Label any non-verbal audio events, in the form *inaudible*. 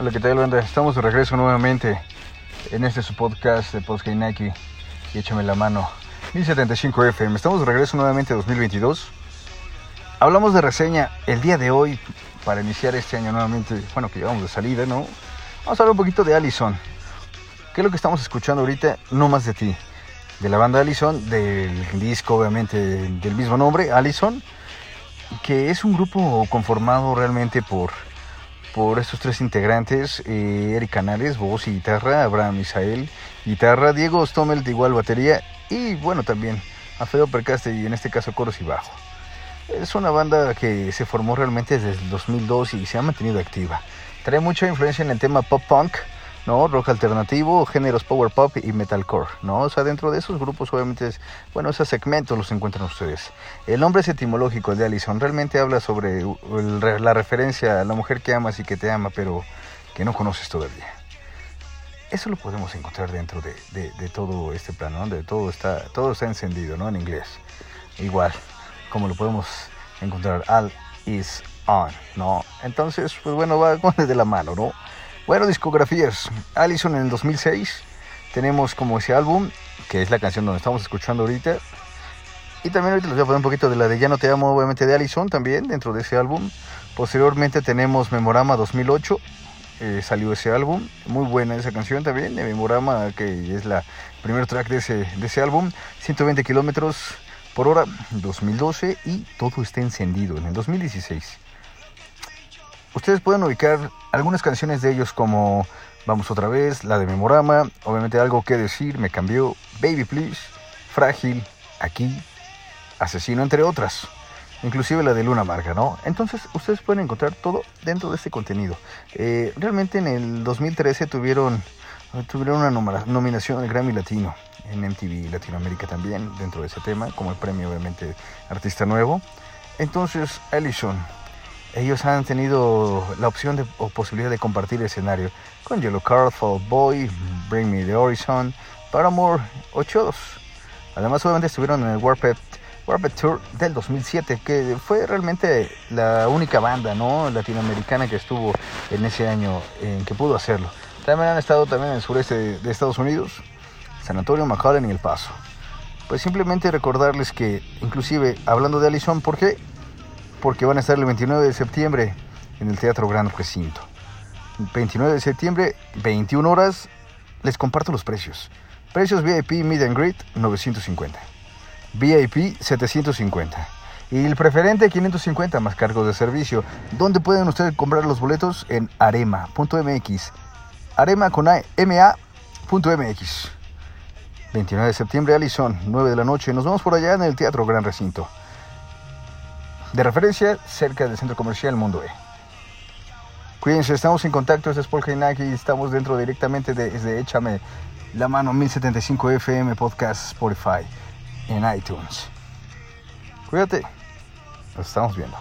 Hola, ¿qué tal, banda? Estamos de regreso nuevamente en este su podcast de Podcast Nike y échame la mano. 1075 FM. Estamos de regreso nuevamente 2022. Hablamos de reseña el día de hoy para iniciar este año nuevamente. Bueno, que llevamos de salida, ¿no? Vamos a hablar un poquito de Allison. ¿Qué es lo que estamos escuchando ahorita? No más de ti. De la banda Allison, del disco obviamente del mismo nombre, Allison, que es un grupo conformado realmente por por estos tres integrantes, eh, Eric Canales, voz y guitarra, Abraham Isael, guitarra, Diego Stommel de igual batería y bueno también Alfredo Percaste y en este caso coros y bajo. Es una banda que se formó realmente desde el 2002 y se ha mantenido activa. Trae mucha influencia en el tema pop punk, ¿no? Rock alternativo, géneros power pop y metalcore, ¿no? O sea, dentro de esos grupos obviamente, bueno, esos segmentos los encuentran ustedes. El nombre es etimológico de Allison, realmente habla sobre la referencia a la mujer que amas y que te ama, pero que no conoces todavía. Eso lo podemos encontrar dentro de, todo este plano, donde todo está, todo está encendido, ¿no? En inglés. Igual, como lo podemos encontrar, all is on, ¿no? Entonces, pues bueno, va *laughs* de la mano, ¿no? Bueno, discografías. Allison en el 2006. Tenemos como ese álbum, que es la canción donde estamos escuchando ahorita. Y también ahorita les voy a poner un poquito de la de Ya no te amo, obviamente de Allison también, dentro de ese álbum. Posteriormente tenemos Memorama 2008. Eh, salió ese álbum. Muy buena esa canción también, de Memorama, que es la primer track de ese, de ese álbum. 120 kilómetros por hora, 2012. Y todo está encendido en el 2016. Ustedes pueden ubicar algunas canciones de ellos como Vamos otra vez, la de Memorama, obviamente algo que decir, me cambió, Baby Please, Frágil, Aquí, Asesino, entre otras. Inclusive la de Luna Marga, ¿no? Entonces ustedes pueden encontrar todo dentro de este contenido. Eh, realmente en el 2013 tuvieron, tuvieron una nominación al Grammy Latino en MTV Latinoamérica también, dentro de ese tema, como el premio obviamente Artista Nuevo. Entonces, Ellison, ellos han tenido la opción de, o posibilidad de compartir escenario con Yellow Card, Fall Boy, Bring Me the Horizon, Paramore, 8 Además, obviamente estuvieron en el Warped, Warped Tour del 2007, que fue realmente la única banda ¿no? latinoamericana que estuvo en ese año en que pudo hacerlo. También han estado también en el sureste de Estados Unidos, San Antonio, McAllen y El Paso. Pues simplemente recordarles que, inclusive hablando de Allison, ¿por qué? Porque van a estar el 29 de septiembre en el Teatro Gran Recinto. 29 de septiembre, 21 horas, les comparto los precios. Precios VIP Mid and Greet 950. VIP 750. Y el preferente 550 más cargos de servicio. ¿Dónde pueden ustedes comprar los boletos? En arema.mx. Arema con MA.mx. 29 de septiembre, Alison, 9 de la noche. Nos vemos por allá en el Teatro Gran Recinto de referencia cerca del centro comercial Mundo E. Cuídense, estamos en contacto, este es Paul y estamos dentro directamente desde Échame la mano 1075 FM Podcast Spotify en iTunes. Cuídate, nos estamos viendo.